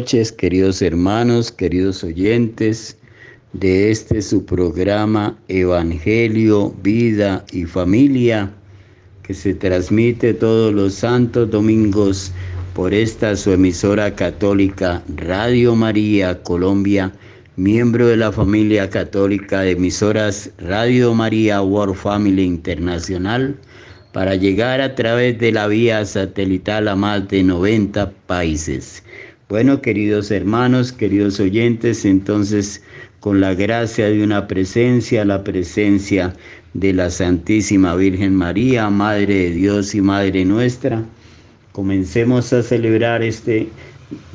noches, queridos hermanos, queridos oyentes de este su programa Evangelio, Vida y Familia, que se transmite todos los santos domingos por esta su emisora católica Radio María Colombia, miembro de la familia católica de emisoras Radio María World Family Internacional para llegar a través de la vía satelital a más de 90 países. Bueno, queridos hermanos, queridos oyentes, entonces con la gracia de una presencia, la presencia de la Santísima Virgen María, Madre de Dios y Madre nuestra, comencemos a celebrar este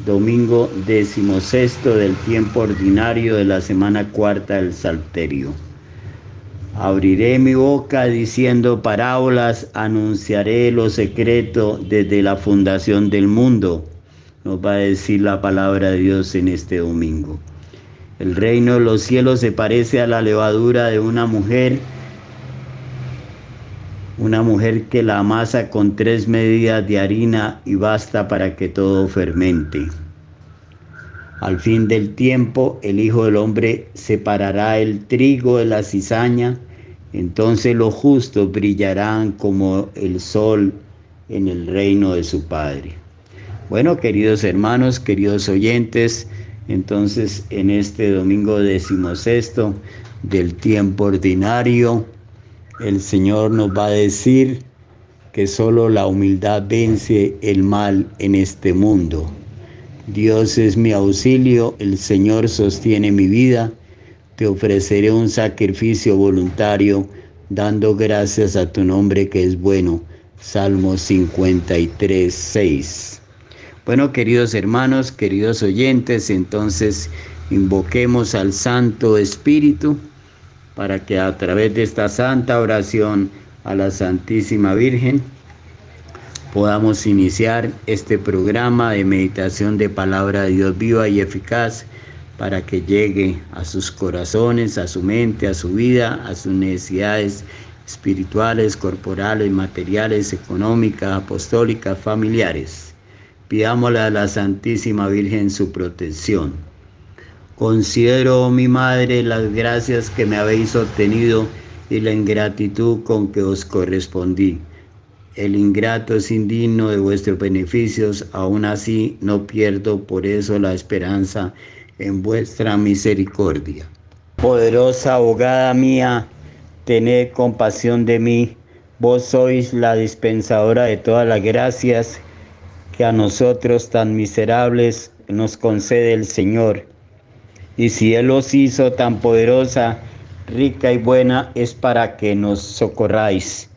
domingo decimosexto del tiempo ordinario de la semana cuarta del Salterio. Abriré mi boca diciendo parábolas, anunciaré lo secreto desde la fundación del mundo. Nos va a decir la palabra de Dios en este domingo. El reino de los cielos se parece a la levadura de una mujer, una mujer que la amasa con tres medidas de harina y basta para que todo fermente. Al fin del tiempo, el Hijo del Hombre separará el trigo de la cizaña, entonces los justos brillarán como el sol en el reino de su Padre. Bueno, queridos hermanos, queridos oyentes, entonces en este domingo decimosexto del tiempo ordinario, el Señor nos va a decir que solo la humildad vence el mal en este mundo. Dios es mi auxilio, el Señor sostiene mi vida, te ofreceré un sacrificio voluntario, dando gracias a tu nombre que es bueno. Salmo 53, 6. Bueno, queridos hermanos, queridos oyentes, entonces invoquemos al Santo Espíritu para que a través de esta santa oración a la Santísima Virgen podamos iniciar este programa de meditación de palabra de Dios viva y eficaz para que llegue a sus corazones, a su mente, a su vida, a sus necesidades espirituales, corporales, materiales, económicas, apostólicas, familiares. Pidámosle a la Santísima Virgen su protección. Considero, oh mi Madre, las gracias que me habéis obtenido y la ingratitud con que os correspondí. El ingrato es indigno de vuestros beneficios, aún así no pierdo por eso la esperanza en vuestra misericordia. Poderosa abogada mía, tened compasión de mí. Vos sois la dispensadora de todas las gracias que a nosotros tan miserables nos concede el Señor. Y si Él os hizo tan poderosa, rica y buena, es para que nos socorráis.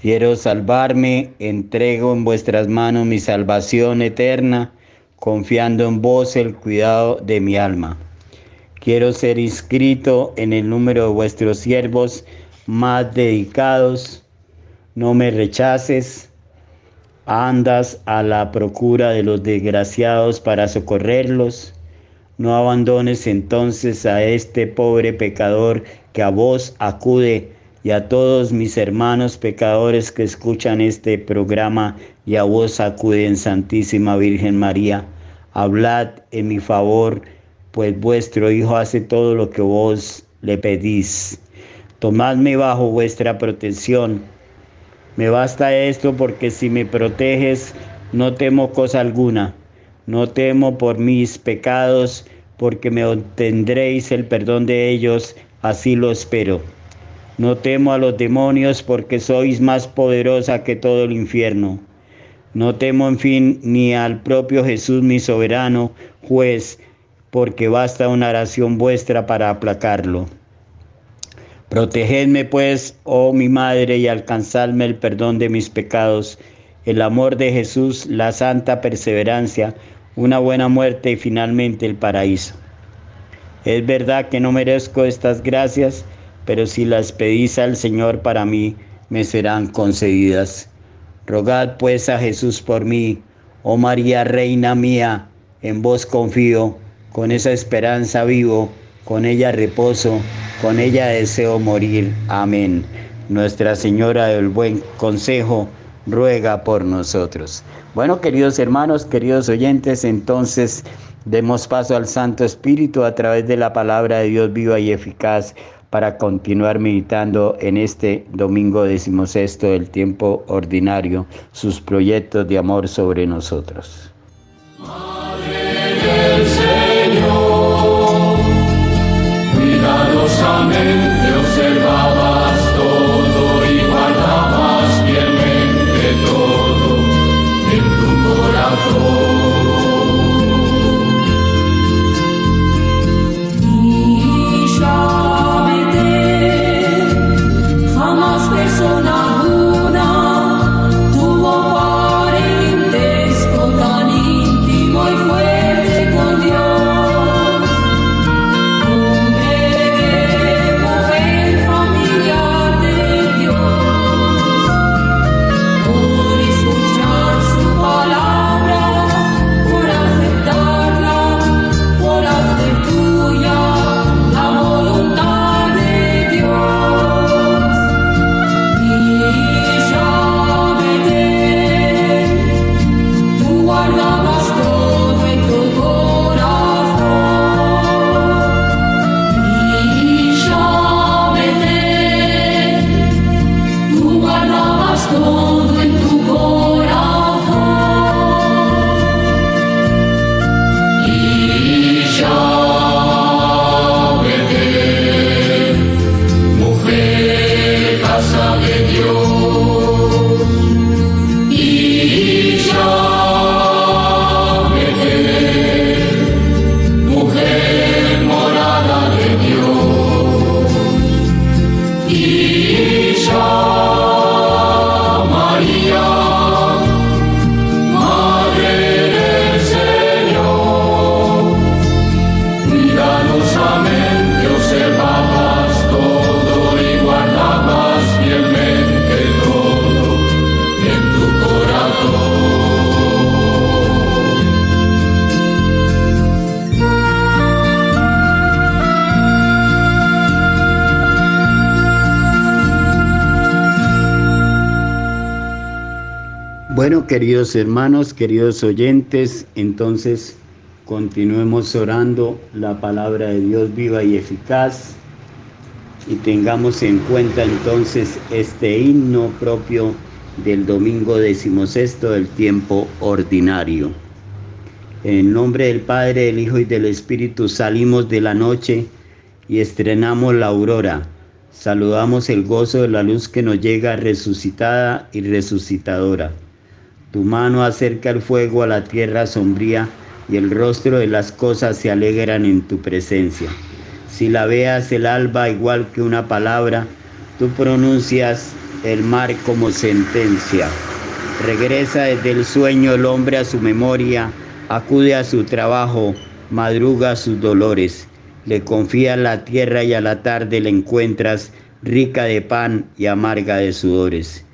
Quiero salvarme, entrego en vuestras manos mi salvación eterna, confiando en vos el cuidado de mi alma. Quiero ser inscrito en el número de vuestros siervos más dedicados. No me rechaces. Andas a la procura de los desgraciados para socorrerlos. No abandones entonces a este pobre pecador que a vos acude y a todos mis hermanos pecadores que escuchan este programa y a vos acuden, Santísima Virgen María. Hablad en mi favor, pues vuestro Hijo hace todo lo que vos le pedís. Tomadme bajo vuestra protección. Me basta esto porque si me proteges, no temo cosa alguna. No temo por mis pecados, porque me obtendréis el perdón de ellos, así lo espero. No temo a los demonios, porque sois más poderosa que todo el infierno. No temo, en fin, ni al propio Jesús, mi soberano juez, porque basta una oración vuestra para aplacarlo. Protegedme, pues, oh mi madre, y alcanzadme el perdón de mis pecados, el amor de Jesús, la santa perseverancia, una buena muerte y finalmente el paraíso. Es verdad que no merezco estas gracias, pero si las pedís al Señor para mí, me serán concedidas. Rogad pues a Jesús por mí, oh María, Reina mía, en vos confío, con esa esperanza vivo, con ella reposo, con ella deseo morir. Amén. Nuestra Señora del Buen Consejo, ruega por nosotros. Bueno, queridos hermanos, queridos oyentes, entonces demos paso al Santo Espíritu a través de la palabra de Dios viva y eficaz para continuar meditando en este domingo decimosexto del tiempo ordinario sus proyectos de amor sobre nosotros. del Amen. Queridos hermanos, queridos oyentes, entonces continuemos orando la palabra de Dios viva y eficaz y tengamos en cuenta entonces este himno propio del domingo decimosexto del tiempo ordinario. En nombre del Padre, del Hijo y del Espíritu salimos de la noche y estrenamos la aurora. Saludamos el gozo de la luz que nos llega resucitada y resucitadora. Tu mano acerca el fuego a la tierra sombría y el rostro de las cosas se alegran en tu presencia. Si la veas el alba igual que una palabra, tú pronuncias el mar como sentencia. Regresa desde el sueño el hombre a su memoria, acude a su trabajo, madruga sus dolores. Le confía la tierra y a la tarde le encuentras rica de pan y amarga de sudores.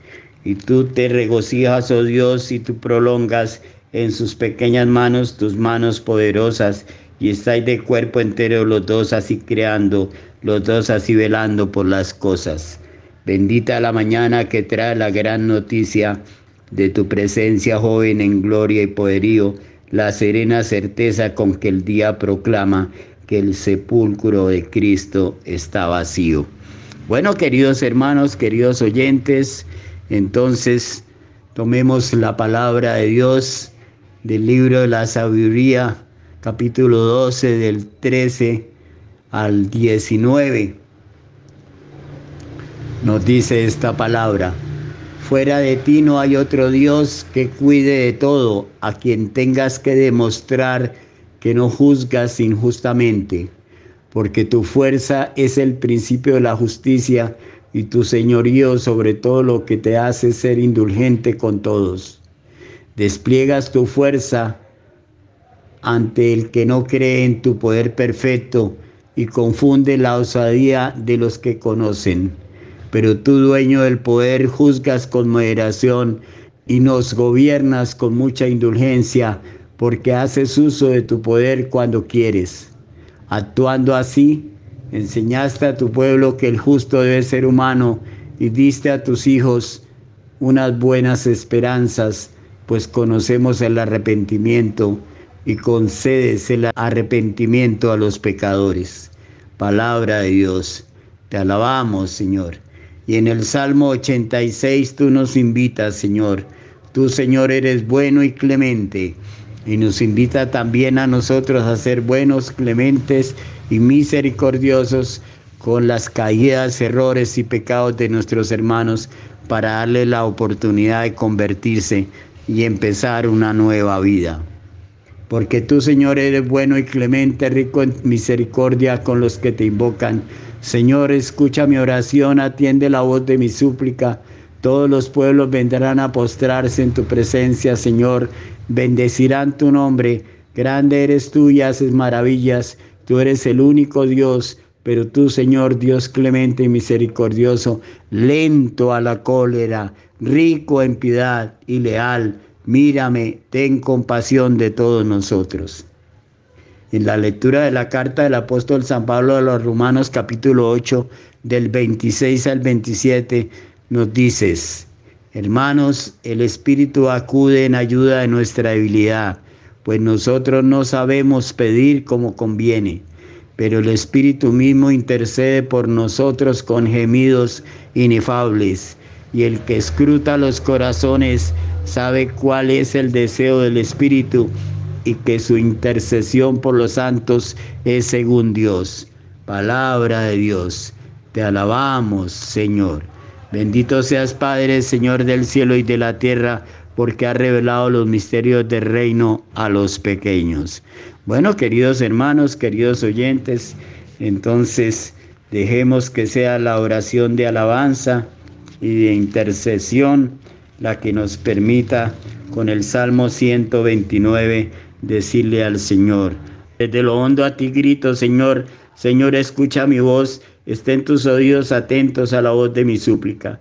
Y tú te regocijas, oh Dios, y tú prolongas en sus pequeñas manos tus manos poderosas, y estáis de cuerpo entero los dos así creando, los dos así velando por las cosas. Bendita la mañana que trae la gran noticia de tu presencia joven en gloria y poderío, la serena certeza con que el día proclama que el sepulcro de Cristo está vacío. Bueno, queridos hermanos, queridos oyentes, entonces tomemos la palabra de Dios del libro de la sabiduría, capítulo 12, del 13 al 19. Nos dice esta palabra. Fuera de ti no hay otro Dios que cuide de todo, a quien tengas que demostrar que no juzgas injustamente, porque tu fuerza es el principio de la justicia y tu señorío sobre todo lo que te hace ser indulgente con todos. Despliegas tu fuerza ante el que no cree en tu poder perfecto y confunde la osadía de los que conocen. Pero tú, dueño del poder, juzgas con moderación y nos gobiernas con mucha indulgencia porque haces uso de tu poder cuando quieres. Actuando así, enseñaste a tu pueblo que el justo debe ser humano y diste a tus hijos unas buenas esperanzas, pues conocemos el arrepentimiento y concedes el arrepentimiento a los pecadores. Palabra de Dios, te alabamos, Señor. Y en el Salmo 86 tú nos invitas, Señor. Tú, Señor, eres bueno y clemente y nos invita también a nosotros a ser buenos, clementes y misericordiosos con las caídas, errores y pecados de nuestros hermanos para darle la oportunidad de convertirse y empezar una nueva vida. Porque tú, Señor, eres bueno y clemente, rico en misericordia con los que te invocan. Señor, escucha mi oración, atiende la voz de mi súplica. Todos los pueblos vendrán a postrarse en tu presencia, Señor, bendecirán tu nombre. Grande eres tú y haces maravillas. Tú eres el único Dios, pero tú, Señor, Dios clemente y misericordioso, lento a la cólera, rico en piedad y leal. Mírame, ten compasión de todos nosotros. En la lectura de la carta del apóstol San Pablo a los Romanos capítulo 8, del 26 al 27, nos dices, Hermanos, el Espíritu acude en ayuda de nuestra debilidad, pues nosotros no sabemos pedir como conviene, pero el Espíritu mismo intercede por nosotros con gemidos inefables, y el que escruta los corazones sabe cuál es el deseo del Espíritu y que su intercesión por los santos es según Dios. Palabra de Dios, te alabamos, Señor. Bendito seas Padre, Señor del cielo y de la tierra, porque ha revelado los misterios del reino a los pequeños. Bueno, queridos hermanos, queridos oyentes, entonces dejemos que sea la oración de alabanza y de intercesión la que nos permita con el Salmo 129 decirle al Señor, desde lo hondo a ti grito, Señor, Señor, escucha mi voz estén tus oídos atentos a la voz de mi súplica.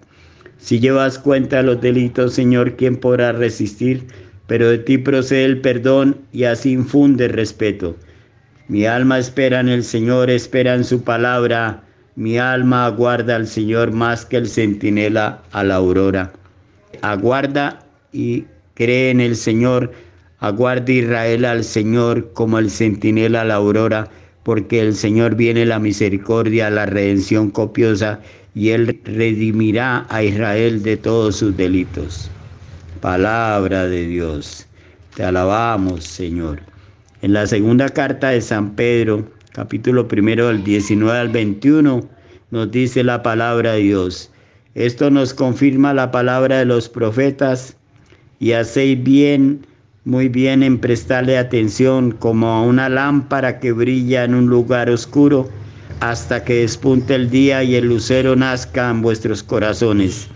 Si llevas cuenta los delitos, Señor, ¿quién podrá resistir? Pero de ti procede el perdón y así infunde respeto. Mi alma espera en el Señor, espera en su palabra. Mi alma aguarda al Señor más que el centinela a la aurora. Aguarda y cree en el Señor. Aguarda Israel al Señor como el centinela a la aurora porque el Señor viene la misericordia, la redención copiosa, y Él redimirá a Israel de todos sus delitos. Palabra de Dios. Te alabamos, Señor. En la segunda carta de San Pedro, capítulo primero del 19 al 21, nos dice la palabra de Dios. Esto nos confirma la palabra de los profetas. y hacéis bien, muy bien en prestarle atención como a una lámpara que brilla en un lugar oscuro hasta que despunte el día y el lucero nazca en vuestros corazones.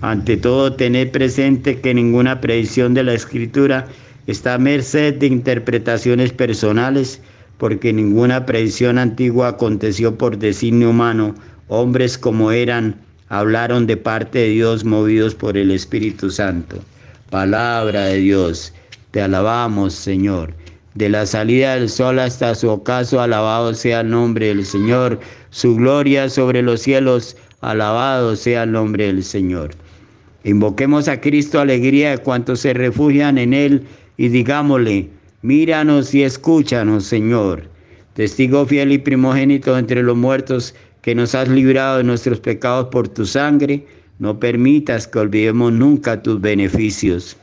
Ante todo, tened presente que ninguna predicción de la Escritura está a merced de interpretaciones personales, porque ninguna predicción antigua aconteció por designio humano. Hombres como eran, hablaron de parte de Dios movidos por el Espíritu Santo. Palabra de Dios, te alabamos, Señor. De la salida del sol hasta su ocaso, alabado sea el nombre del Señor. Su gloria sobre los cielos, alabado sea el nombre del Señor. Invoquemos a Cristo alegría de cuantos se refugian en Él y digámosle, míranos y escúchanos, Señor. Testigo fiel y primogénito entre los muertos, que nos has librado de nuestros pecados por tu sangre, no permitas que olvidemos nunca tus beneficios.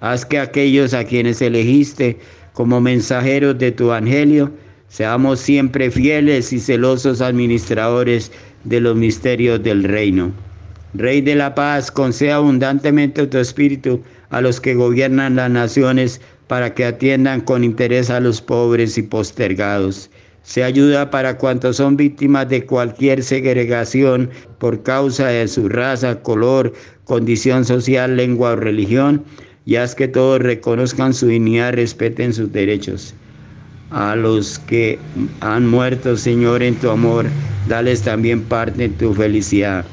Haz que aquellos a quienes elegiste como mensajeros de tu evangelio, seamos siempre fieles y celosos administradores de los misterios del reino. Rey de la paz, conceda abundantemente tu espíritu a los que gobiernan las naciones para que atiendan con interés a los pobres y postergados. Se ayuda para cuantos son víctimas de cualquier segregación por causa de su raza, color, condición social, lengua o religión, y haz que todos reconozcan su dignidad, respeten sus derechos. A los que han muerto, Señor, en tu amor, dales también parte en tu felicidad.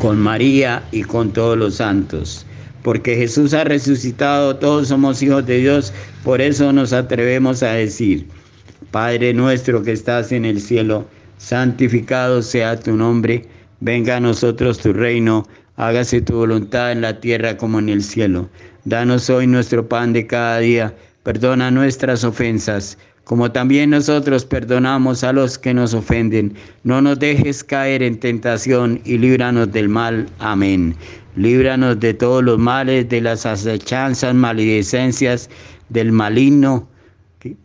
Con María y con todos los santos. Porque Jesús ha resucitado, todos somos hijos de Dios, por eso nos atrevemos a decir, Padre nuestro que estás en el cielo, santificado sea tu nombre, venga a nosotros tu reino, hágase tu voluntad en la tierra como en el cielo. Danos hoy nuestro pan de cada día, perdona nuestras ofensas, como también nosotros perdonamos a los que nos ofenden. No nos dejes caer en tentación y líbranos del mal. Amén. Líbranos de todos los males, de las acechanzas, maledicencias, del maligno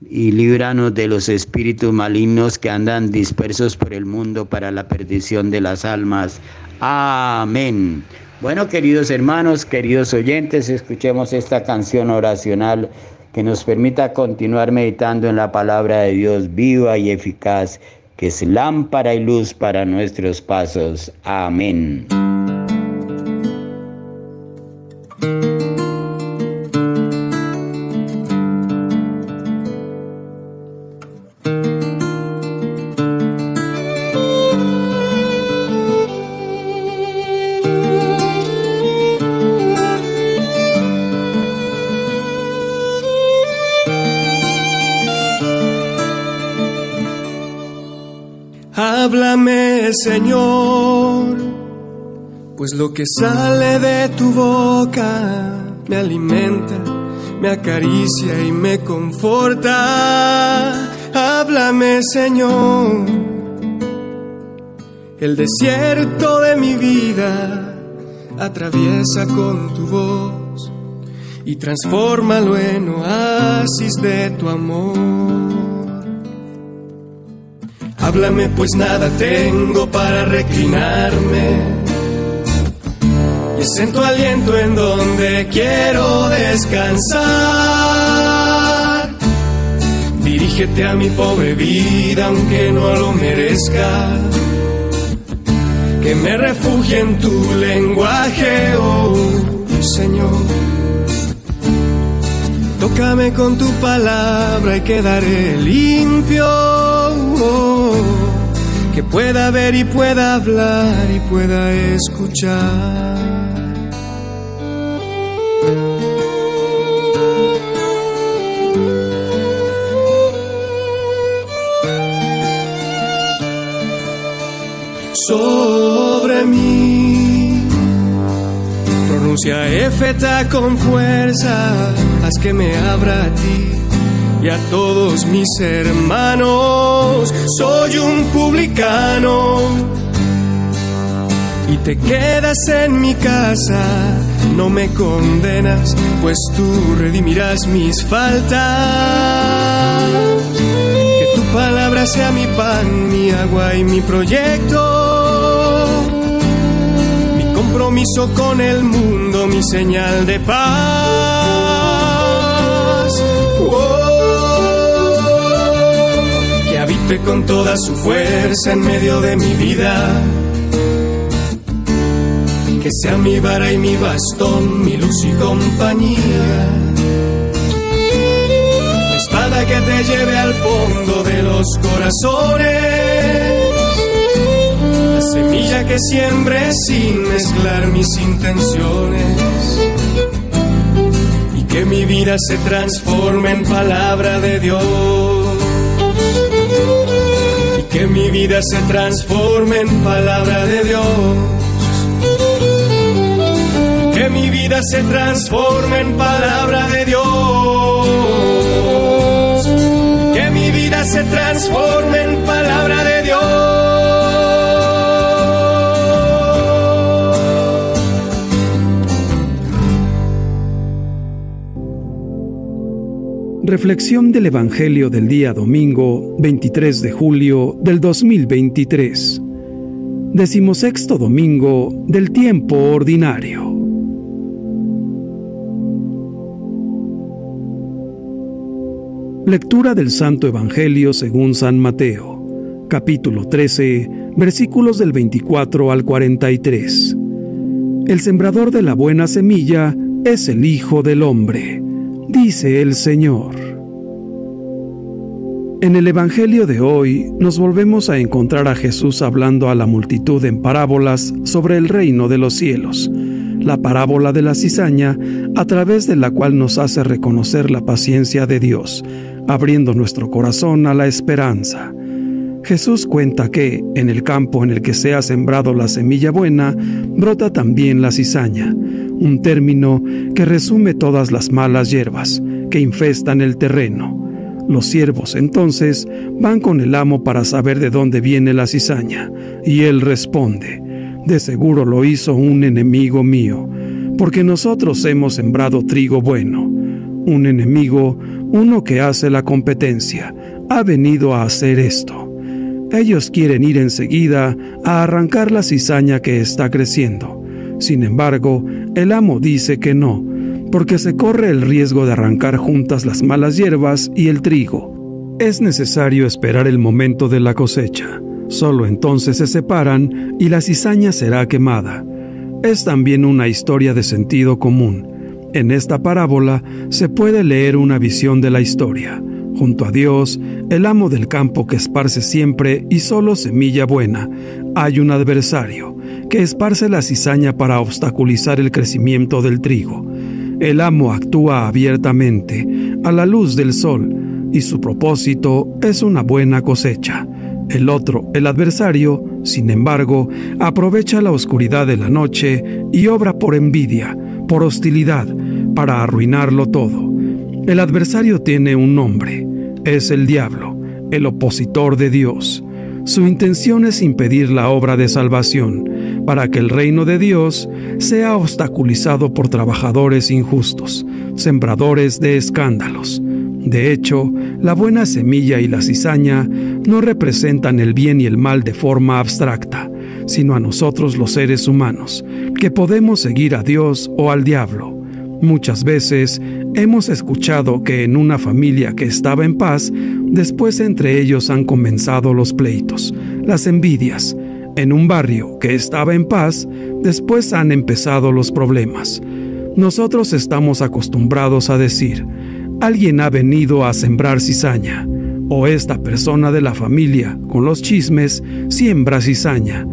y líbranos de los espíritus malignos que andan dispersos por el mundo para la perdición de las almas. Amén. Bueno, queridos hermanos, queridos oyentes, escuchemos esta canción oracional que nos permita continuar meditando en la palabra de Dios viva y eficaz, que es lámpara y luz para nuestros pasos. Amén. Señor, pues lo que sale de tu boca me alimenta, me acaricia y me conforta. Háblame, Señor, el desierto de mi vida atraviesa con tu voz y transfórmalo en oasis de tu amor. Háblame pues nada tengo para reclinarme. Y es en tu aliento en donde quiero descansar. Dirígete a mi pobre vida aunque no lo merezca. Que me refugie en tu lenguaje, oh Señor. Tócame con tu palabra y quedaré limpio que pueda ver y pueda hablar y pueda escuchar. Sobre mí, pronuncia Efeta con fuerza, haz que me abra a ti y a todos mis hermanos. Soy un publicano y te quedas en mi casa. No me condenas, pues tú redimirás mis faltas. Que tu palabra sea mi pan, mi agua y mi proyecto. Mi compromiso con el mundo, mi señal de paz. Oh, con toda su fuerza en medio de mi vida. Que sea mi vara y mi bastón, mi luz y compañía. La espada que te lleve al fondo de los corazones semilla que siembre sin mezclar mis intenciones y que mi vida se transforme en palabra de Dios mi vida se transforme en palabra de Dios. Que mi vida se transforme en palabra de Dios. Que mi vida se transforme en palabra de Dios Reflexión del Evangelio del día domingo 23 de julio del 2023. Decimosexto domingo del tiempo ordinario. Lectura del Santo Evangelio según San Mateo, capítulo 13, versículos del 24 al 43. El sembrador de la buena semilla es el Hijo del Hombre dice el Señor. En el Evangelio de hoy nos volvemos a encontrar a Jesús hablando a la multitud en parábolas sobre el reino de los cielos, la parábola de la cizaña a través de la cual nos hace reconocer la paciencia de Dios, abriendo nuestro corazón a la esperanza. Jesús cuenta que, en el campo en el que se ha sembrado la semilla buena, brota también la cizaña, un término que resume todas las malas hierbas que infestan el terreno. Los siervos entonces van con el amo para saber de dónde viene la cizaña, y él responde, de seguro lo hizo un enemigo mío, porque nosotros hemos sembrado trigo bueno. Un enemigo, uno que hace la competencia, ha venido a hacer esto. Ellos quieren ir enseguida a arrancar la cizaña que está creciendo. Sin embargo, el amo dice que no, porque se corre el riesgo de arrancar juntas las malas hierbas y el trigo. Es necesario esperar el momento de la cosecha. Solo entonces se separan y la cizaña será quemada. Es también una historia de sentido común. En esta parábola se puede leer una visión de la historia. Junto a Dios, el amo del campo que esparce siempre y solo semilla buena, hay un adversario que esparce la cizaña para obstaculizar el crecimiento del trigo. El amo actúa abiertamente, a la luz del sol, y su propósito es una buena cosecha. El otro, el adversario, sin embargo, aprovecha la oscuridad de la noche y obra por envidia, por hostilidad, para arruinarlo todo. El adversario tiene un nombre, es el diablo, el opositor de Dios. Su intención es impedir la obra de salvación, para que el reino de Dios sea obstaculizado por trabajadores injustos, sembradores de escándalos. De hecho, la buena semilla y la cizaña no representan el bien y el mal de forma abstracta, sino a nosotros los seres humanos, que podemos seguir a Dios o al diablo. Muchas veces hemos escuchado que en una familia que estaba en paz, después entre ellos han comenzado los pleitos, las envidias. En un barrio que estaba en paz, después han empezado los problemas. Nosotros estamos acostumbrados a decir, alguien ha venido a sembrar cizaña, o esta persona de la familia, con los chismes, siembra cizaña.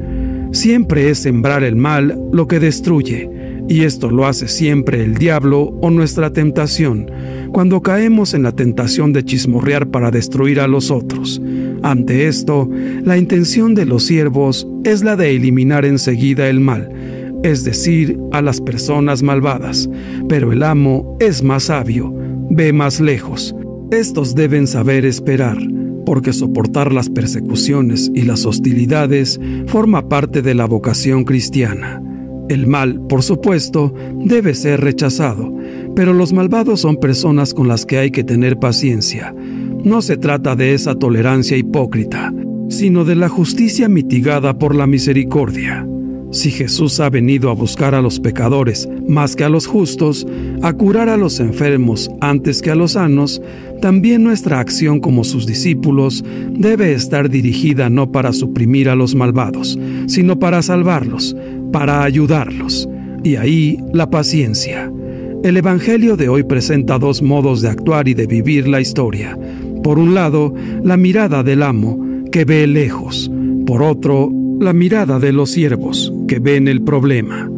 Siempre es sembrar el mal lo que destruye, y esto lo hace siempre el diablo o nuestra tentación, cuando caemos en la tentación de chismorrear para destruir a los otros. Ante esto, la intención de los siervos es la de eliminar enseguida el mal, es decir, a las personas malvadas, pero el amo es más sabio, ve más lejos. Estos deben saber esperar, porque soportar las persecuciones y las hostilidades forma parte de la vocación cristiana. El mal, por supuesto, debe ser rechazado, pero los malvados son personas con las que hay que tener paciencia. No se trata de esa tolerancia hipócrita, sino de la justicia mitigada por la misericordia. Si Jesús ha venido a buscar a los pecadores más que a los justos, a curar a los enfermos antes que a los sanos, también nuestra acción como sus discípulos debe estar dirigida no para suprimir a los malvados, sino para salvarlos, para ayudarlos. Y ahí la paciencia. El Evangelio de hoy presenta dos modos de actuar y de vivir la historia. Por un lado, la mirada del amo, que ve lejos. Por otro, la mirada de los siervos, que ven el problema.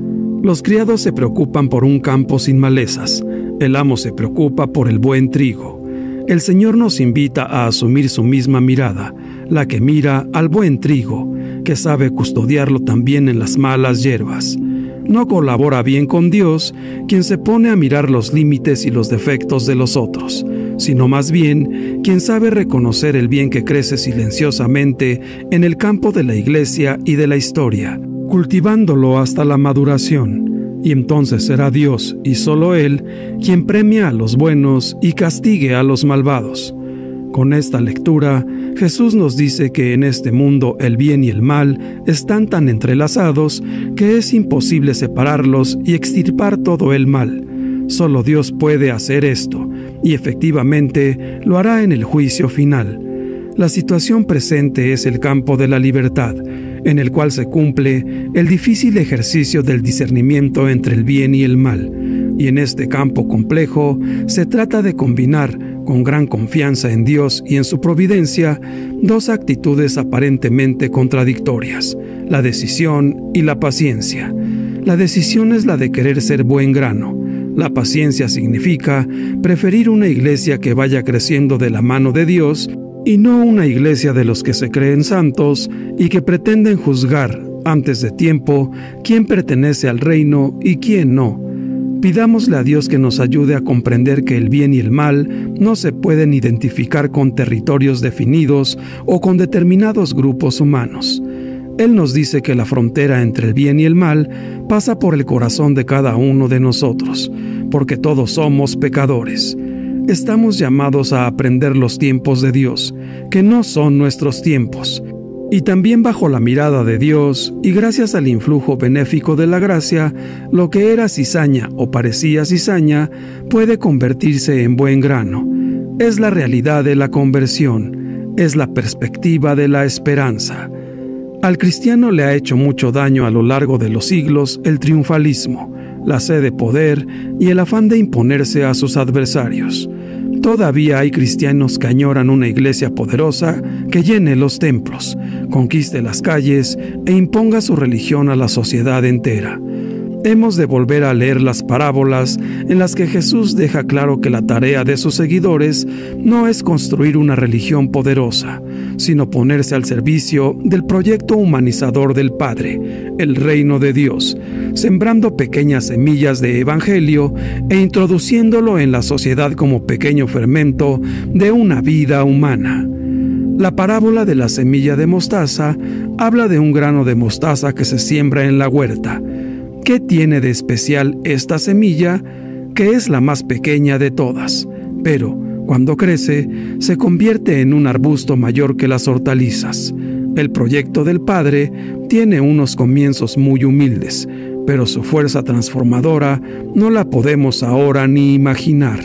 Los criados se preocupan por un campo sin malezas. El amo se preocupa por el buen trigo. El Señor nos invita a asumir su misma mirada, la que mira al buen trigo, que sabe custodiarlo también en las malas hierbas. No colabora bien con Dios quien se pone a mirar los límites y los defectos de los otros, sino más bien quien sabe reconocer el bien que crece silenciosamente en el campo de la iglesia y de la historia, cultivándolo hasta la maduración. Y entonces será Dios y solo Él quien premia a los buenos y castigue a los malvados. Con esta lectura, Jesús nos dice que en este mundo el bien y el mal están tan entrelazados que es imposible separarlos y extirpar todo el mal. Solo Dios puede hacer esto, y efectivamente lo hará en el juicio final. La situación presente es el campo de la libertad, en el cual se cumple el difícil ejercicio del discernimiento entre el bien y el mal. Y en este campo complejo se trata de combinar, con gran confianza en Dios y en su providencia, dos actitudes aparentemente contradictorias, la decisión y la paciencia. La decisión es la de querer ser buen grano. La paciencia significa preferir una iglesia que vaya creciendo de la mano de Dios y no una iglesia de los que se creen santos y que pretenden juzgar antes de tiempo quién pertenece al reino y quién no. Pidámosle a Dios que nos ayude a comprender que el bien y el mal no se pueden identificar con territorios definidos o con determinados grupos humanos. Él nos dice que la frontera entre el bien y el mal pasa por el corazón de cada uno de nosotros, porque todos somos pecadores. Estamos llamados a aprender los tiempos de Dios, que no son nuestros tiempos, y también bajo la mirada de Dios y gracias al influjo benéfico de la gracia, lo que era cizaña o parecía cizaña puede convertirse en buen grano. Es la realidad de la conversión, es la perspectiva de la esperanza. Al cristiano le ha hecho mucho daño a lo largo de los siglos el triunfalismo, la sed de poder y el afán de imponerse a sus adversarios. Todavía hay cristianos que añoran una iglesia poderosa que llene los templos, conquiste las calles e imponga su religión a la sociedad entera hemos de volver a leer las parábolas en las que Jesús deja claro que la tarea de sus seguidores no es construir una religión poderosa, sino ponerse al servicio del proyecto humanizador del Padre, el reino de Dios, sembrando pequeñas semillas de evangelio e introduciéndolo en la sociedad como pequeño fermento de una vida humana. La parábola de la semilla de mostaza habla de un grano de mostaza que se siembra en la huerta, ¿Qué tiene de especial esta semilla, que es la más pequeña de todas? Pero, cuando crece, se convierte en un arbusto mayor que las hortalizas. El proyecto del Padre tiene unos comienzos muy humildes, pero su fuerza transformadora no la podemos ahora ni imaginar.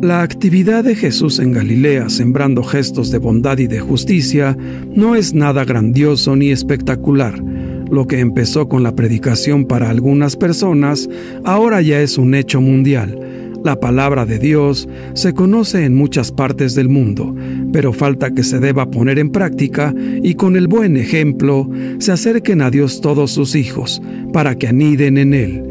La actividad de Jesús en Galilea sembrando gestos de bondad y de justicia no es nada grandioso ni espectacular, lo que empezó con la predicación para algunas personas, ahora ya es un hecho mundial. La palabra de Dios se conoce en muchas partes del mundo, pero falta que se deba poner en práctica y con el buen ejemplo se acerquen a Dios todos sus hijos, para que aniden en Él.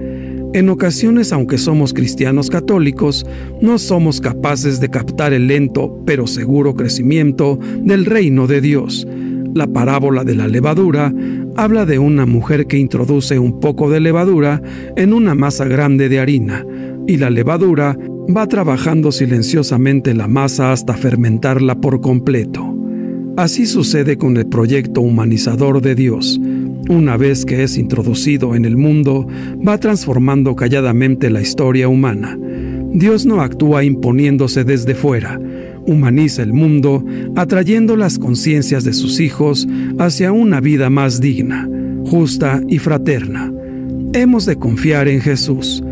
En ocasiones, aunque somos cristianos católicos, no somos capaces de captar el lento pero seguro crecimiento del reino de Dios. La parábola de la levadura habla de una mujer que introduce un poco de levadura en una masa grande de harina, y la levadura va trabajando silenciosamente la masa hasta fermentarla por completo. Así sucede con el proyecto humanizador de Dios. Una vez que es introducido en el mundo, va transformando calladamente la historia humana. Dios no actúa imponiéndose desde fuera, humaniza el mundo, atrayendo las conciencias de sus hijos hacia una vida más digna. justa y fraterna. Hemos de confiar en Jesús.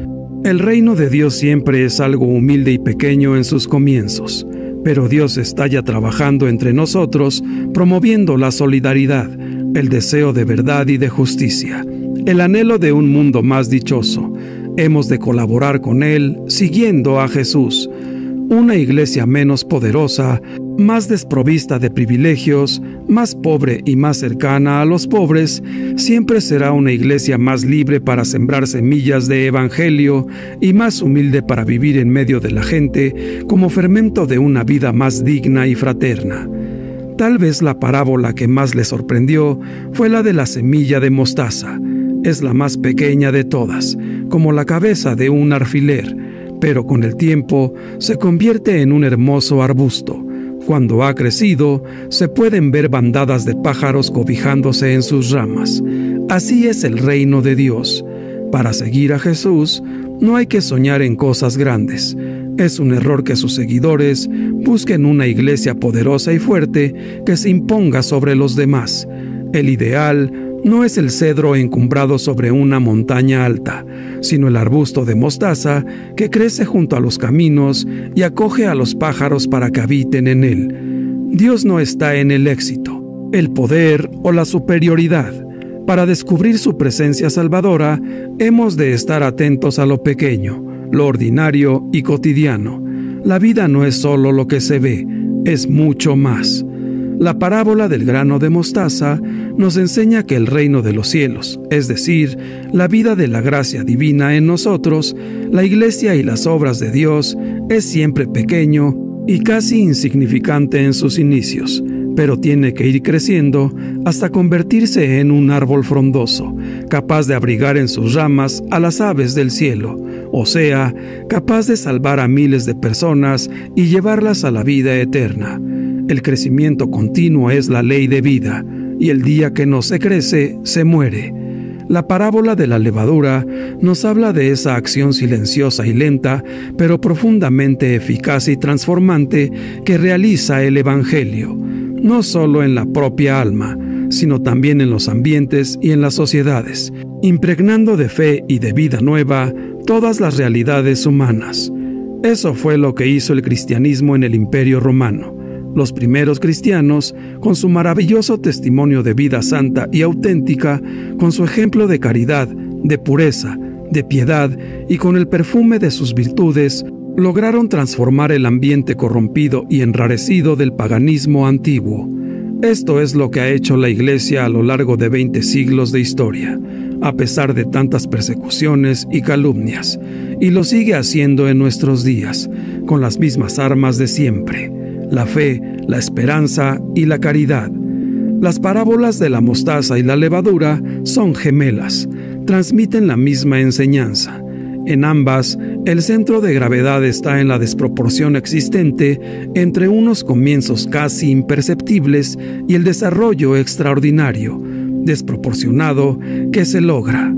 El reino de Dios siempre es algo humilde y pequeño en sus comienzos, pero Dios está ya trabajando entre nosotros, promoviendo la solidaridad, el deseo de verdad y de justicia, el anhelo de un mundo más dichoso. Hemos de colaborar con Él, siguiendo a Jesús. Una iglesia menos poderosa, más desprovista de privilegios, más pobre y más cercana a los pobres, siempre será una iglesia más libre para sembrar semillas de evangelio y más humilde para vivir en medio de la gente como fermento de una vida más digna y fraterna. Tal vez la parábola que más le sorprendió fue la de la semilla de mostaza. Es la más pequeña de todas, como la cabeza de un alfiler, pero con el tiempo se convierte en un hermoso arbusto cuando ha crecido, se pueden ver bandadas de pájaros cobijándose en sus ramas. Así es el reino de Dios. Para seguir a Jesús, no hay que soñar en cosas grandes. Es un error que sus seguidores busquen una iglesia poderosa y fuerte que se imponga sobre los demás. El ideal no es el cedro encumbrado sobre una montaña alta, sino el arbusto de mostaza que crece junto a los caminos y acoge a los pájaros para que habiten en él. Dios no está en el éxito, el poder o la superioridad. Para descubrir su presencia salvadora, hemos de estar atentos a lo pequeño, lo ordinario y cotidiano. La vida no es solo lo que se ve, es mucho más. La parábola del grano de mostaza nos enseña que el reino de los cielos, es decir, la vida de la gracia divina en nosotros, la iglesia y las obras de Dios, es siempre pequeño y casi insignificante en sus inicios, pero tiene que ir creciendo hasta convertirse en un árbol frondoso, capaz de abrigar en sus ramas a las aves del cielo, o sea, capaz de salvar a miles de personas y llevarlas a la vida eterna. El crecimiento continuo es la ley de vida, y el día que no se crece, se muere. La parábola de la levadura nos habla de esa acción silenciosa y lenta, pero profundamente eficaz y transformante que realiza el Evangelio, no solo en la propia alma, sino también en los ambientes y en las sociedades, impregnando de fe y de vida nueva todas las realidades humanas. Eso fue lo que hizo el cristianismo en el Imperio Romano los primeros cristianos, con su maravilloso testimonio de vida santa y auténtica, con su ejemplo de caridad, de pureza, de piedad y con el perfume de sus virtudes, lograron transformar el ambiente corrompido y enrarecido del paganismo antiguo. Esto es lo que ha hecho la Iglesia a lo largo de 20 siglos de historia, a pesar de tantas persecuciones y calumnias, y lo sigue haciendo en nuestros días, con las mismas armas de siempre la fe, la esperanza y la caridad. Las parábolas de la mostaza y la levadura son gemelas, transmiten la misma enseñanza. En ambas, el centro de gravedad está en la desproporción existente entre unos comienzos casi imperceptibles y el desarrollo extraordinario, desproporcionado, que se logra.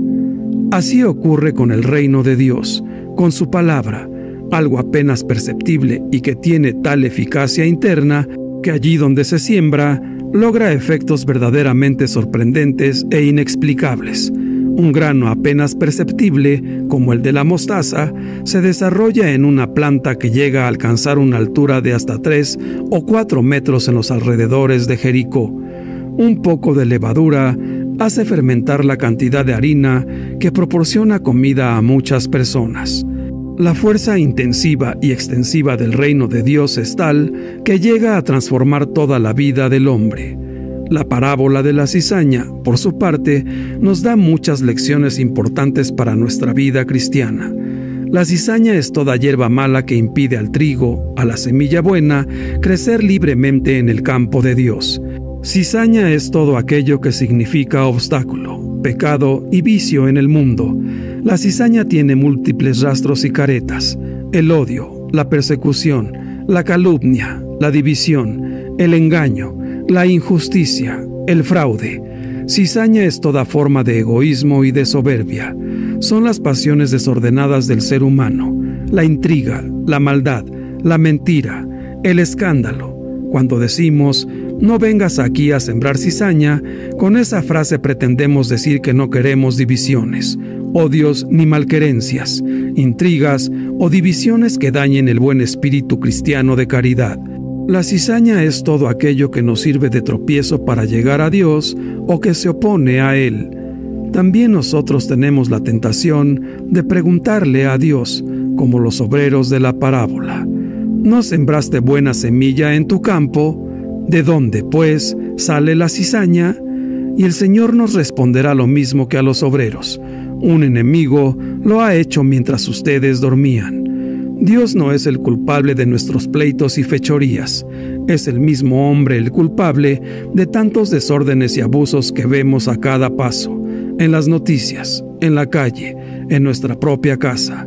Así ocurre con el reino de Dios, con su palabra, algo apenas perceptible y que tiene tal eficacia interna que allí donde se siembra logra efectos verdaderamente sorprendentes e inexplicables. Un grano apenas perceptible, como el de la mostaza, se desarrolla en una planta que llega a alcanzar una altura de hasta 3 o 4 metros en los alrededores de Jericó. Un poco de levadura hace fermentar la cantidad de harina que proporciona comida a muchas personas. La fuerza intensiva y extensiva del reino de Dios es tal que llega a transformar toda la vida del hombre. La parábola de la cizaña, por su parte, nos da muchas lecciones importantes para nuestra vida cristiana. La cizaña es toda hierba mala que impide al trigo, a la semilla buena, crecer libremente en el campo de Dios. Cizaña es todo aquello que significa obstáculo, pecado y vicio en el mundo la cizaña tiene múltiples rastros y caretas, el odio, la persecución, la calumnia, la división, el engaño, la injusticia, el fraude. Cizaña es toda forma de egoísmo y de soberbia. Son las pasiones desordenadas del ser humano, la intriga, la maldad, la mentira, el escándalo. Cuando decimos, no vengas aquí a sembrar cizaña, con esa frase pretendemos decir que no queremos divisiones, odios ni malquerencias, intrigas o divisiones que dañen el buen espíritu cristiano de caridad. La cizaña es todo aquello que nos sirve de tropiezo para llegar a Dios o que se opone a Él. También nosotros tenemos la tentación de preguntarle a Dios, como los obreros de la parábola. ¿No sembraste buena semilla en tu campo? ¿De dónde, pues, sale la cizaña? Y el Señor nos responderá lo mismo que a los obreros. Un enemigo lo ha hecho mientras ustedes dormían. Dios no es el culpable de nuestros pleitos y fechorías. Es el mismo hombre el culpable de tantos desórdenes y abusos que vemos a cada paso, en las noticias, en la calle, en nuestra propia casa.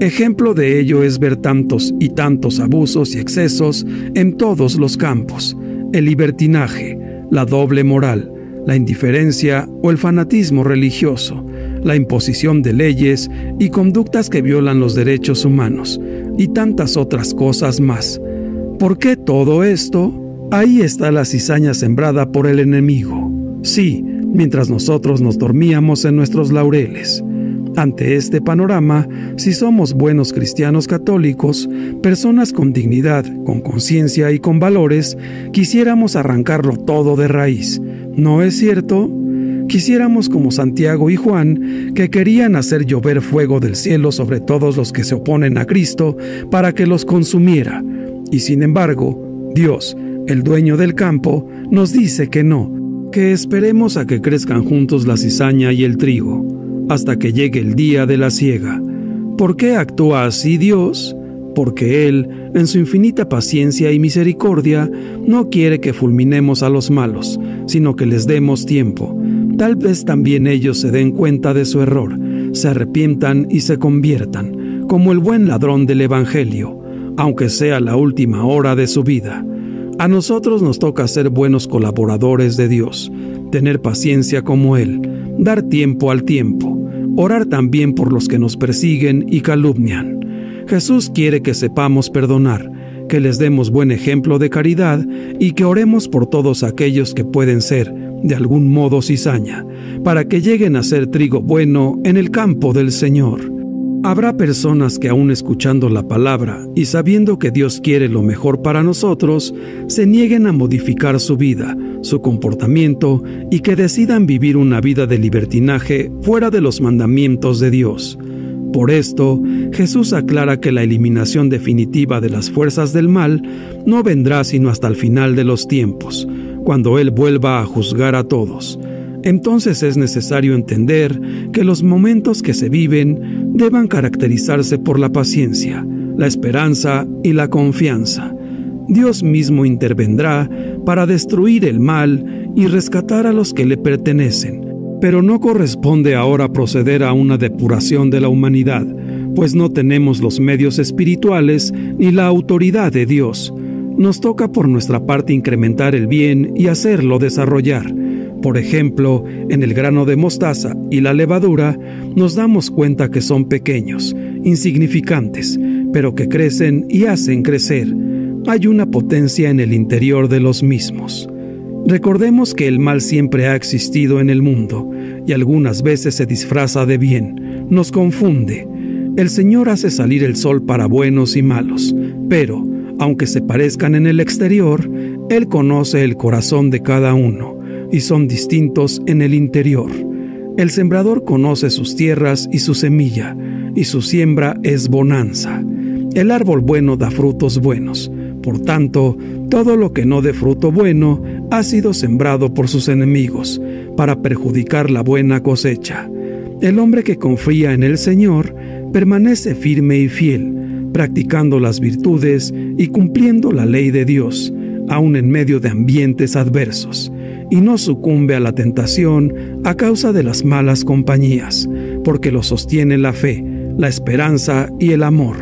Ejemplo de ello es ver tantos y tantos abusos y excesos en todos los campos, el libertinaje, la doble moral, la indiferencia o el fanatismo religioso, la imposición de leyes y conductas que violan los derechos humanos, y tantas otras cosas más. ¿Por qué todo esto? Ahí está la cizaña sembrada por el enemigo. Sí, mientras nosotros nos dormíamos en nuestros laureles. Ante este panorama, si somos buenos cristianos católicos, personas con dignidad, con conciencia y con valores, quisiéramos arrancarlo todo de raíz. ¿No es cierto? Quisiéramos como Santiago y Juan, que querían hacer llover fuego del cielo sobre todos los que se oponen a Cristo para que los consumiera. Y sin embargo, Dios, el dueño del campo, nos dice que no, que esperemos a que crezcan juntos la cizaña y el trigo hasta que llegue el día de la siega. ¿Por qué actúa así Dios? Porque Él, en su infinita paciencia y misericordia, no quiere que fulminemos a los malos, sino que les demos tiempo. Tal vez también ellos se den cuenta de su error, se arrepientan y se conviertan, como el buen ladrón del Evangelio, aunque sea la última hora de su vida. A nosotros nos toca ser buenos colaboradores de Dios, tener paciencia como Él, dar tiempo al tiempo, orar también por los que nos persiguen y calumnian. Jesús quiere que sepamos perdonar, que les demos buen ejemplo de caridad y que oremos por todos aquellos que pueden ser, de algún modo, cizaña, para que lleguen a ser trigo bueno en el campo del Señor. Habrá personas que aún escuchando la palabra y sabiendo que Dios quiere lo mejor para nosotros, se nieguen a modificar su vida, su comportamiento y que decidan vivir una vida de libertinaje fuera de los mandamientos de Dios. Por esto, Jesús aclara que la eliminación definitiva de las fuerzas del mal no vendrá sino hasta el final de los tiempos, cuando Él vuelva a juzgar a todos. Entonces es necesario entender que los momentos que se viven deban caracterizarse por la paciencia, la esperanza y la confianza. Dios mismo intervendrá para destruir el mal y rescatar a los que le pertenecen. Pero no corresponde ahora proceder a una depuración de la humanidad, pues no tenemos los medios espirituales ni la autoridad de Dios. Nos toca por nuestra parte incrementar el bien y hacerlo desarrollar. Por ejemplo, en el grano de mostaza y la levadura nos damos cuenta que son pequeños, insignificantes, pero que crecen y hacen crecer hay una potencia en el interior de los mismos. Recordemos que el mal siempre ha existido en el mundo y algunas veces se disfraza de bien, nos confunde. El Señor hace salir el sol para buenos y malos, pero, aunque se parezcan en el exterior, Él conoce el corazón de cada uno y son distintos en el interior. El sembrador conoce sus tierras y su semilla, y su siembra es bonanza. El árbol bueno da frutos buenos, por tanto, todo lo que no dé fruto bueno ha sido sembrado por sus enemigos, para perjudicar la buena cosecha. El hombre que confía en el Señor permanece firme y fiel, practicando las virtudes y cumpliendo la ley de Dios, aun en medio de ambientes adversos, y no sucumbe a la tentación a causa de las malas compañías, porque lo sostiene la fe, la esperanza y el amor.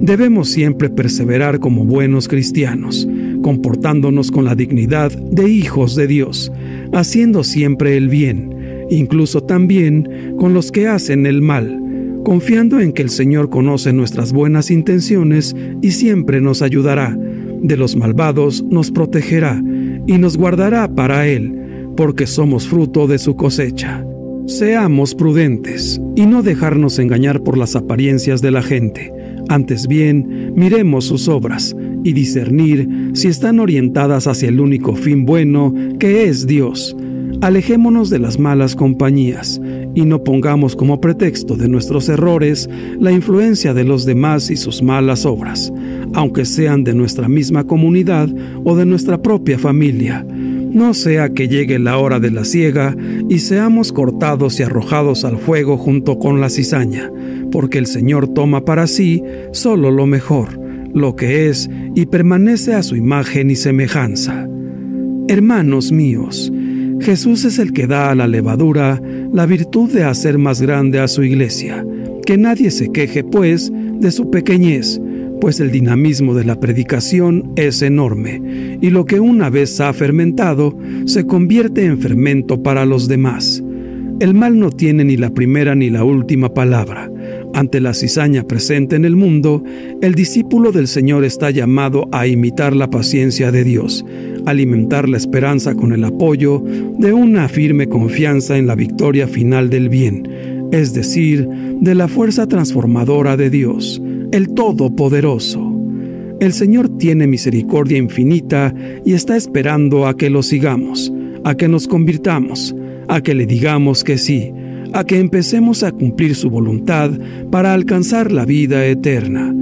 Debemos siempre perseverar como buenos cristianos, comportándonos con la dignidad de hijos de Dios, haciendo siempre el bien, incluso también con los que hacen el mal, confiando en que el Señor conoce nuestras buenas intenciones y siempre nos ayudará, de los malvados nos protegerá y nos guardará para Él, porque somos fruto de su cosecha. Seamos prudentes y no dejarnos engañar por las apariencias de la gente. Antes bien, miremos sus obras y discernir si están orientadas hacia el único fin bueno que es Dios. Alejémonos de las malas compañías y no pongamos como pretexto de nuestros errores la influencia de los demás y sus malas obras, aunque sean de nuestra misma comunidad o de nuestra propia familia. No sea que llegue la hora de la siega y seamos cortados y arrojados al fuego junto con la cizaña, porque el Señor toma para sí solo lo mejor, lo que es, y permanece a su imagen y semejanza. Hermanos míos, Jesús es el que da a la levadura la virtud de hacer más grande a su iglesia. Que nadie se queje, pues, de su pequeñez, pues el dinamismo de la predicación es enorme, y lo que una vez ha fermentado se convierte en fermento para los demás. El mal no tiene ni la primera ni la última palabra. Ante la cizaña presente en el mundo, el discípulo del Señor está llamado a imitar la paciencia de Dios, alimentar la esperanza con el apoyo de una firme confianza en la victoria final del bien, es decir, de la fuerza transformadora de Dios, el Todopoderoso. El Señor tiene misericordia infinita y está esperando a que lo sigamos, a que nos convirtamos, a que le digamos que sí, a que empecemos a cumplir su voluntad para alcanzar la vida eterna.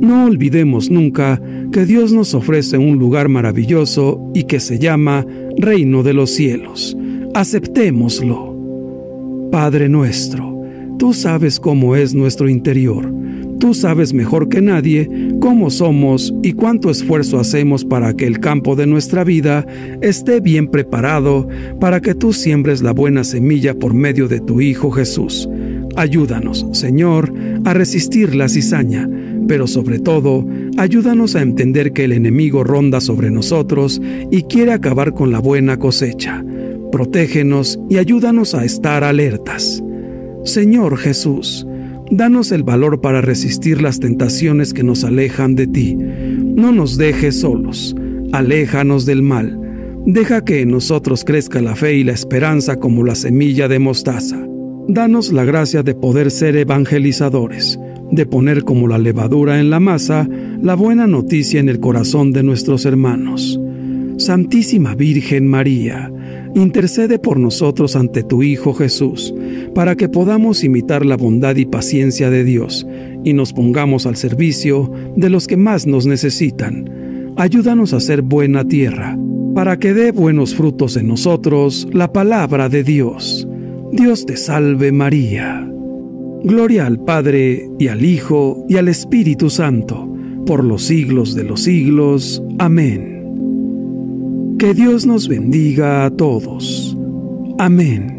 No olvidemos nunca que Dios nos ofrece un lugar maravilloso y que se llama Reino de los Cielos. Aceptémoslo. Padre nuestro, tú sabes cómo es nuestro interior. Tú sabes mejor que nadie cómo somos y cuánto esfuerzo hacemos para que el campo de nuestra vida esté bien preparado para que tú siembres la buena semilla por medio de tu Hijo Jesús. Ayúdanos, Señor, a resistir la cizaña, pero sobre todo, ayúdanos a entender que el enemigo ronda sobre nosotros y quiere acabar con la buena cosecha. Protégenos y ayúdanos a estar alertas. Señor Jesús, Danos el valor para resistir las tentaciones que nos alejan de ti. No nos dejes solos. Aléjanos del mal. Deja que en nosotros crezca la fe y la esperanza como la semilla de mostaza. Danos la gracia de poder ser evangelizadores, de poner como la levadura en la masa la buena noticia en el corazón de nuestros hermanos. Santísima Virgen María, intercede por nosotros ante tu Hijo Jesús, para que podamos imitar la bondad y paciencia de Dios y nos pongamos al servicio de los que más nos necesitan. Ayúdanos a ser buena tierra, para que dé buenos frutos en nosotros la palabra de Dios. Dios te salve María. Gloria al Padre y al Hijo y al Espíritu Santo, por los siglos de los siglos. Amén. Que Dios nos bendiga a todos. Amén.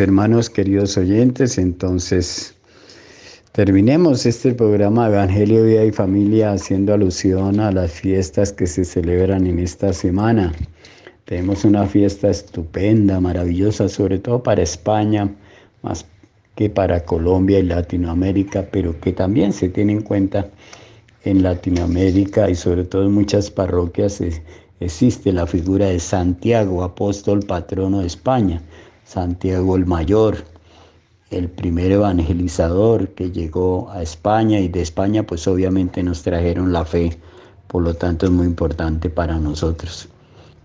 Hermanos, queridos oyentes, entonces terminemos este programa Evangelio, Vida y Familia haciendo alusión a las fiestas que se celebran en esta semana. Tenemos una fiesta estupenda, maravillosa, sobre todo para España, más que para Colombia y Latinoamérica, pero que también se tiene en cuenta en Latinoamérica y sobre todo en muchas parroquias eh, existe la figura de Santiago, apóstol patrono de España. Santiago el Mayor, el primer evangelizador que llegó a España y de España pues obviamente nos trajeron la fe, por lo tanto es muy importante para nosotros.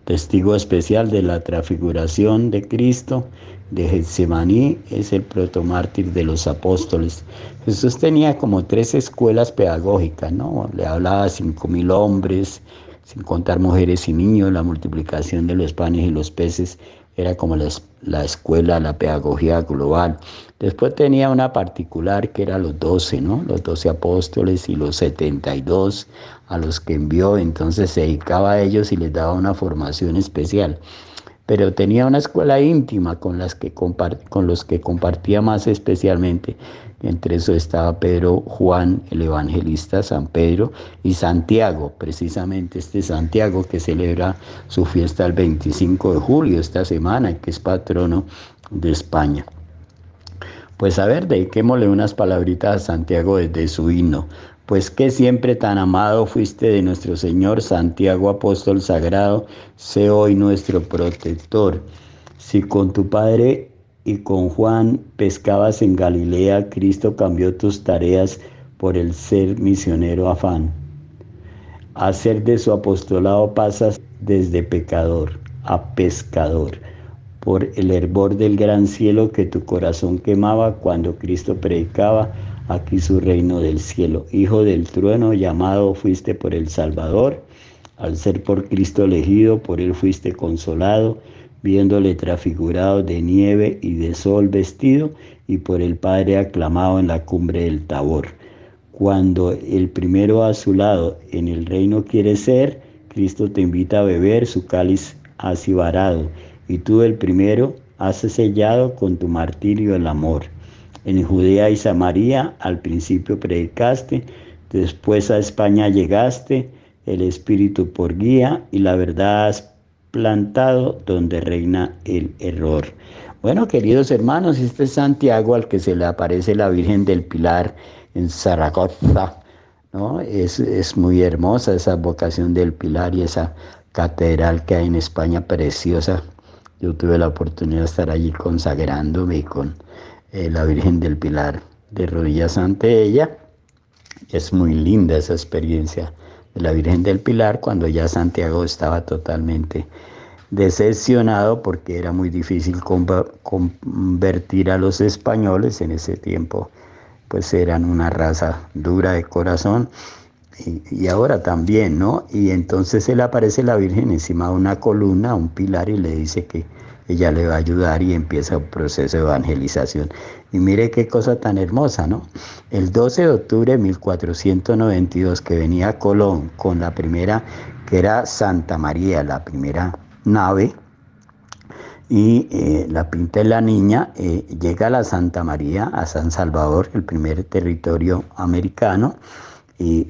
Testigo especial de la transfiguración de Cristo de Getsemaní es el protomártir de los apóstoles. Jesús tenía como tres escuelas pedagógicas, ¿no? Le hablaba a cinco mil hombres, sin contar mujeres y niños, la multiplicación de los panes y los peces era como la, la, escuela, la pedagogía global. Después tenía una particular que era los doce, ¿no? Los doce apóstoles y los setenta y dos a los que envió, entonces se dedicaba a ellos y les daba una formación especial. Pero tenía una escuela íntima con, las que con los que compartía más especialmente. Entre eso estaba Pedro, Juan, el evangelista, San Pedro y Santiago, precisamente este Santiago que celebra su fiesta el 25 de julio, esta semana, que es patrono de España. Pues a ver, dediquémosle unas palabritas a Santiago desde su himno. Pues que siempre tan amado fuiste de nuestro Señor Santiago, apóstol sagrado, sé hoy nuestro protector. Si con tu Padre y con Juan pescabas en Galilea, Cristo cambió tus tareas por el ser misionero afán. Hacer de su apostolado pasas desde pecador a pescador, por el hervor del gran cielo que tu corazón quemaba cuando Cristo predicaba aquí su reino del cielo. Hijo del trueno, llamado fuiste por el Salvador, al ser por Cristo elegido, por él fuiste consolado viéndole transfigurado de nieve y de sol vestido, y por el Padre aclamado en la cumbre del Tabor. Cuando el primero a su lado en el reino quiere ser, Cristo te invita a beber su cáliz así varado, y tú el primero has sellado con tu martirio el amor. En Judea y Samaria al principio predicaste, después a España llegaste, el Espíritu por guía y la verdad has plantado donde reina el error. Bueno, queridos hermanos, este es Santiago al que se le aparece la Virgen del Pilar en Zaragoza. ¿no? Es, es muy hermosa esa vocación del Pilar y esa catedral que hay en España preciosa. Yo tuve la oportunidad de estar allí consagrándome con eh, la Virgen del Pilar de rodillas ante ella. Es muy linda esa experiencia la Virgen del Pilar cuando ya Santiago estaba totalmente decepcionado porque era muy difícil convertir a los españoles en ese tiempo pues eran una raza dura de corazón y, y, ahora también, ¿no? Y entonces le aparece la Virgen encima de una columna, un pilar y le dice que ella le va a ayudar y empieza un proceso de evangelización. Y mire qué cosa tan hermosa, ¿no? El 12 de octubre de 1492 que venía Colón con la primera, que era Santa María, la primera nave, y eh, la pinta de la niña, eh, llega a la Santa María, a San Salvador, el primer territorio americano, y,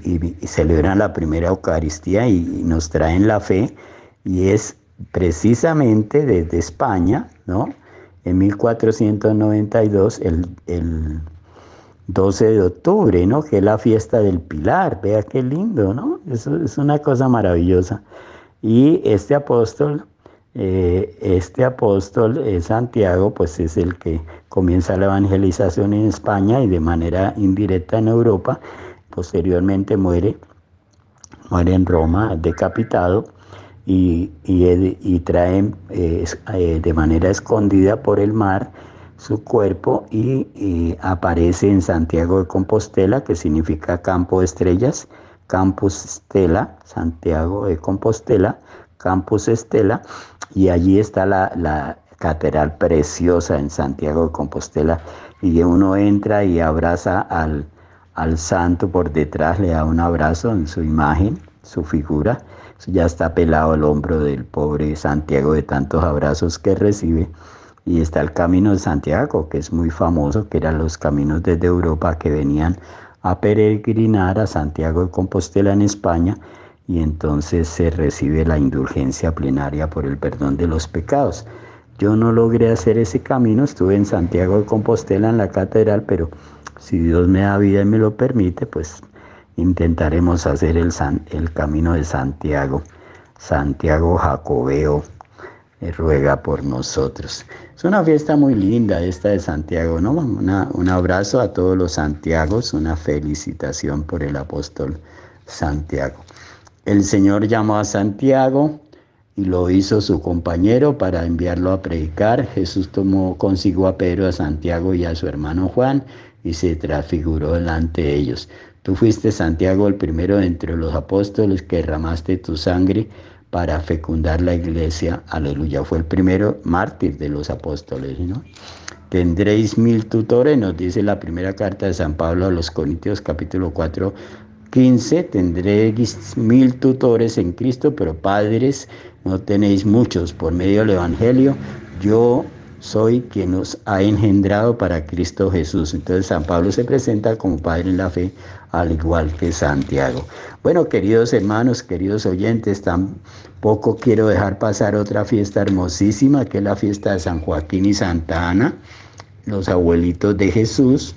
celebran la primera Eucaristía y, y nos traen la fe, y es precisamente desde España, ¿no? En 1492 el, el 12 de octubre, ¿no? Que es la fiesta del Pilar. Vea qué lindo, ¿no? Eso es una cosa maravillosa. Y este apóstol, eh, este apóstol eh, Santiago, pues es el que comienza la evangelización en España y de manera indirecta en Europa. Posteriormente muere, muere en Roma, decapitado y, y, traen eh, de manera escondida por el mar su cuerpo y, aparece en Santiago de Compostela, que significa campo de estrellas, Campus Estela, Santiago de Compostela, Campus Estela, y allí está la, la catedral preciosa en Santiago de Compostela, y uno entra y abraza al, al santo por detrás, le da un abrazo en su imagen, su figura, ya está pelado el hombro del pobre Santiago de tantos abrazos que recibe y está el Camino de Santiago, que es muy famoso, que eran los caminos desde Europa que venían a peregrinar a Santiago de Compostela en España y entonces se recibe la indulgencia plenaria por el perdón de los pecados. Yo no logré hacer ese camino, estuve en Santiago de Compostela en la catedral, pero si Dios me da vida y me lo permite, pues intentaremos hacer el, el camino de Santiago, Santiago Jacobeo, ruega por nosotros. Es una fiesta muy linda esta de Santiago, ¿no? un abrazo a todos los Santiagos, una felicitación por el apóstol Santiago. El Señor llamó a Santiago y lo hizo su compañero para enviarlo a predicar. Jesús tomó consigo a Pedro, a Santiago y a su hermano Juan y se transfiguró delante de ellos. Tú fuiste Santiago el primero entre los apóstoles que derramaste tu sangre para fecundar la iglesia. Aleluya. Fue el primero mártir de los apóstoles. ¿no? Tendréis mil tutores, nos dice la primera carta de San Pablo a los Corintios capítulo 4, 15. Tendréis mil tutores en Cristo, pero padres no tenéis muchos por medio del Evangelio. Yo soy quien nos ha engendrado para Cristo Jesús. Entonces San Pablo se presenta como Padre en la fe, al igual que Santiago. Bueno, queridos hermanos, queridos oyentes, tampoco quiero dejar pasar otra fiesta hermosísima, que es la fiesta de San Joaquín y Santa Ana, los abuelitos de Jesús,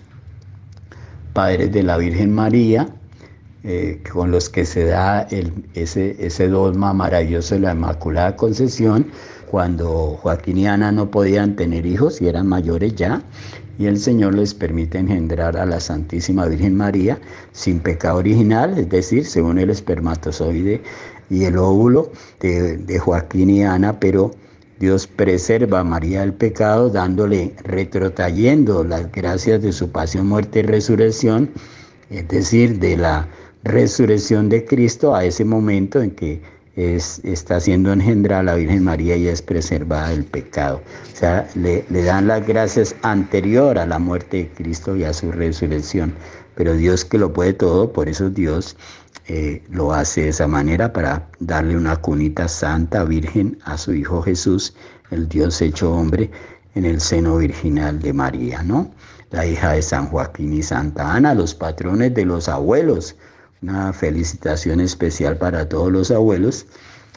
padres de la Virgen María, eh, con los que se da ese dogma maravilloso de la Inmaculada Concepción, cuando Joaquín y Ana no podían tener hijos y eran mayores ya, y el Señor les permite engendrar a la Santísima Virgen María sin pecado original, es decir, según el espermatozoide y el óvulo de, Joaquín y Ana, pero Dios preserva a María del pecado dándole, retrotrayendo las gracias de su pasión, muerte y resurrección, es decir, de la resurrección de Cristo a ese momento en que es, está siendo engendrada la Virgen María y es preservada del pecado. O sea, le, dan las gracias anterior a la muerte de Cristo y a su resurrección. Pero Dios que lo puede todo, por eso Dios eh, lo hace de esa manera para darle una cunita santa, virgen, a su Hijo Jesús, el Dios hecho hombre, en el seno virginal de María, ¿no? La hija de San Joaquín y Santa Ana, los patrones de los abuelos, una felicitación especial para todos los abuelos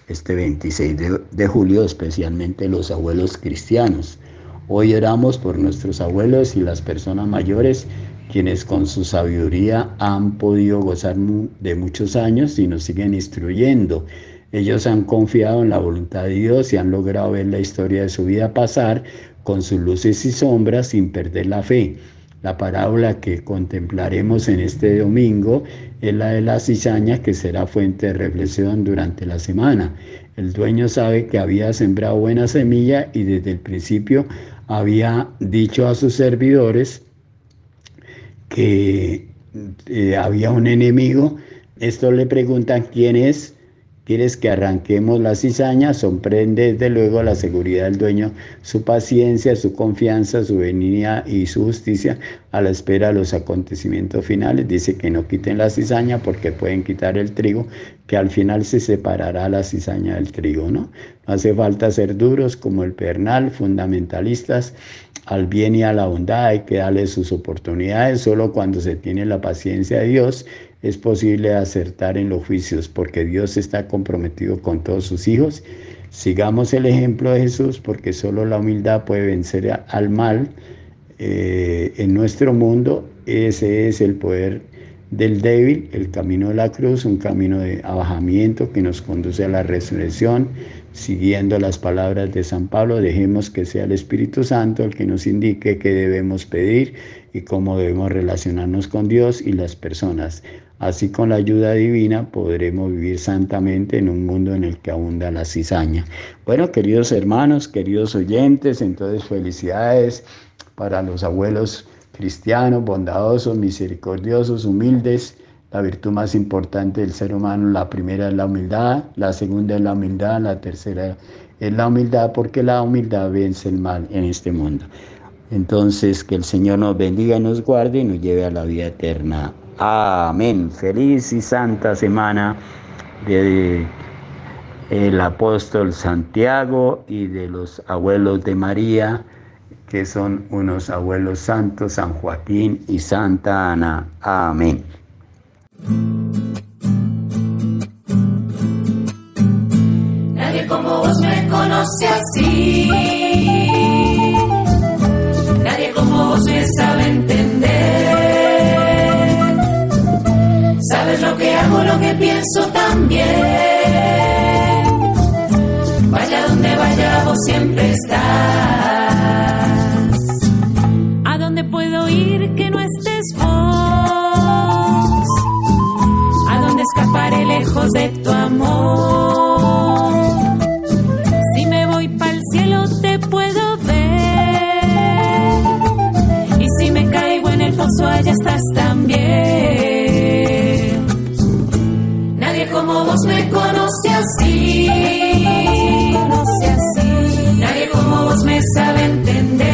este 26 de, julio, especialmente los abuelos cristianos. Hoy oramos por nuestros abuelos y las personas mayores, quienes con su sabiduría han podido gozar de muchos años y nos siguen instruyendo. Ellos han confiado en la voluntad de Dios y han logrado ver la historia de su vida pasar con sus luces y sombras sin perder la fe. La parábola que contemplaremos en este domingo es la de la cizaña que será fuente de reflexión durante la semana. El dueño sabe que había sembrado buena semilla y desde el principio había dicho a sus servidores que eh, había un enemigo. Esto le preguntan quién es ¿Quieres que arranquemos la cizaña? Sorprende desde luego la seguridad del dueño, su paciencia, su confianza, su benignidad y su justicia a la espera de los acontecimientos finales. Dice que no quiten la cizaña porque pueden quitar el trigo, que al final se separará la cizaña del trigo, ¿no? Hace falta ser duros como el pernal, fundamentalistas al bien y a la bondad, hay que darle sus oportunidades, solo cuando se tiene la paciencia de Dios es posible acertar en los juicios porque Dios está comprometido con todos sus hijos. Sigamos el ejemplo de Jesús porque solo la humildad puede vencer al mal eh, en nuestro mundo ese es el poder del débil, el camino de la cruz, un camino de abajamiento que nos conduce a la resurrección, siguiendo las palabras de San Pablo, dejemos que sea el Espíritu Santo el que nos indique qué debemos pedir y cómo debemos relacionarnos con Dios y las personas. Así con la ayuda divina podremos vivir santamente en un mundo en el que abunda la cizaña. Bueno, queridos hermanos, queridos oyentes, entonces felicidades para los abuelos cristianos, bondadosos, misericordiosos, humildes. La virtud más importante del ser humano, la primera es la humildad, la segunda es la humildad, la tercera es la humildad, porque la humildad vence el mal en este mundo. Entonces, que el Señor nos bendiga nos guarde y nos lleve a la vida eterna. Amén. Feliz y santa semana de el apóstol Santiago y de los abuelos de María, que son unos abuelos santos, San Joaquín y Santa Ana. Amén. Nadie como vos me conoce así. Nadie como vos me sabe entender. Sabes lo que hago, lo que pienso también. Vaya donde vaya, vos siempre estás. ¿A dónde puedo ir que no estés vos? Escaparé lejos de tu amor? Si me voy pa'l cielo te puedo ver. Y si me caigo en el pozo allá estás también. Nadie como vos me. Conoce así. Nadie como vos me sabe entender.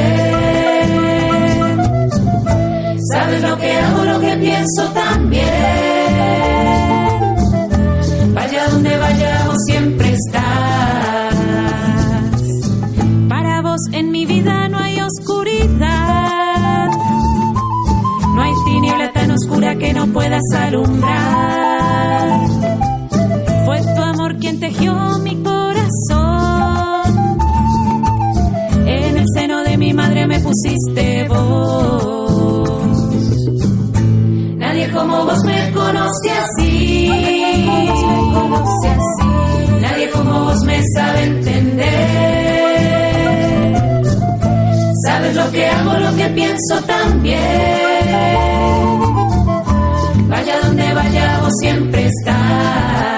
Sabes lo que hago, lo que pienso también. Puedas alumbrar. Fue tu amor quien tejió mi corazón. En el seno de mi madre me pusiste vos. Nadie como vos me conoce así. Nadie como vos me sabe entender. Sabes lo que hago, lo que pienso también. Vaya donde vaya, vos siempre estás.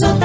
Entender.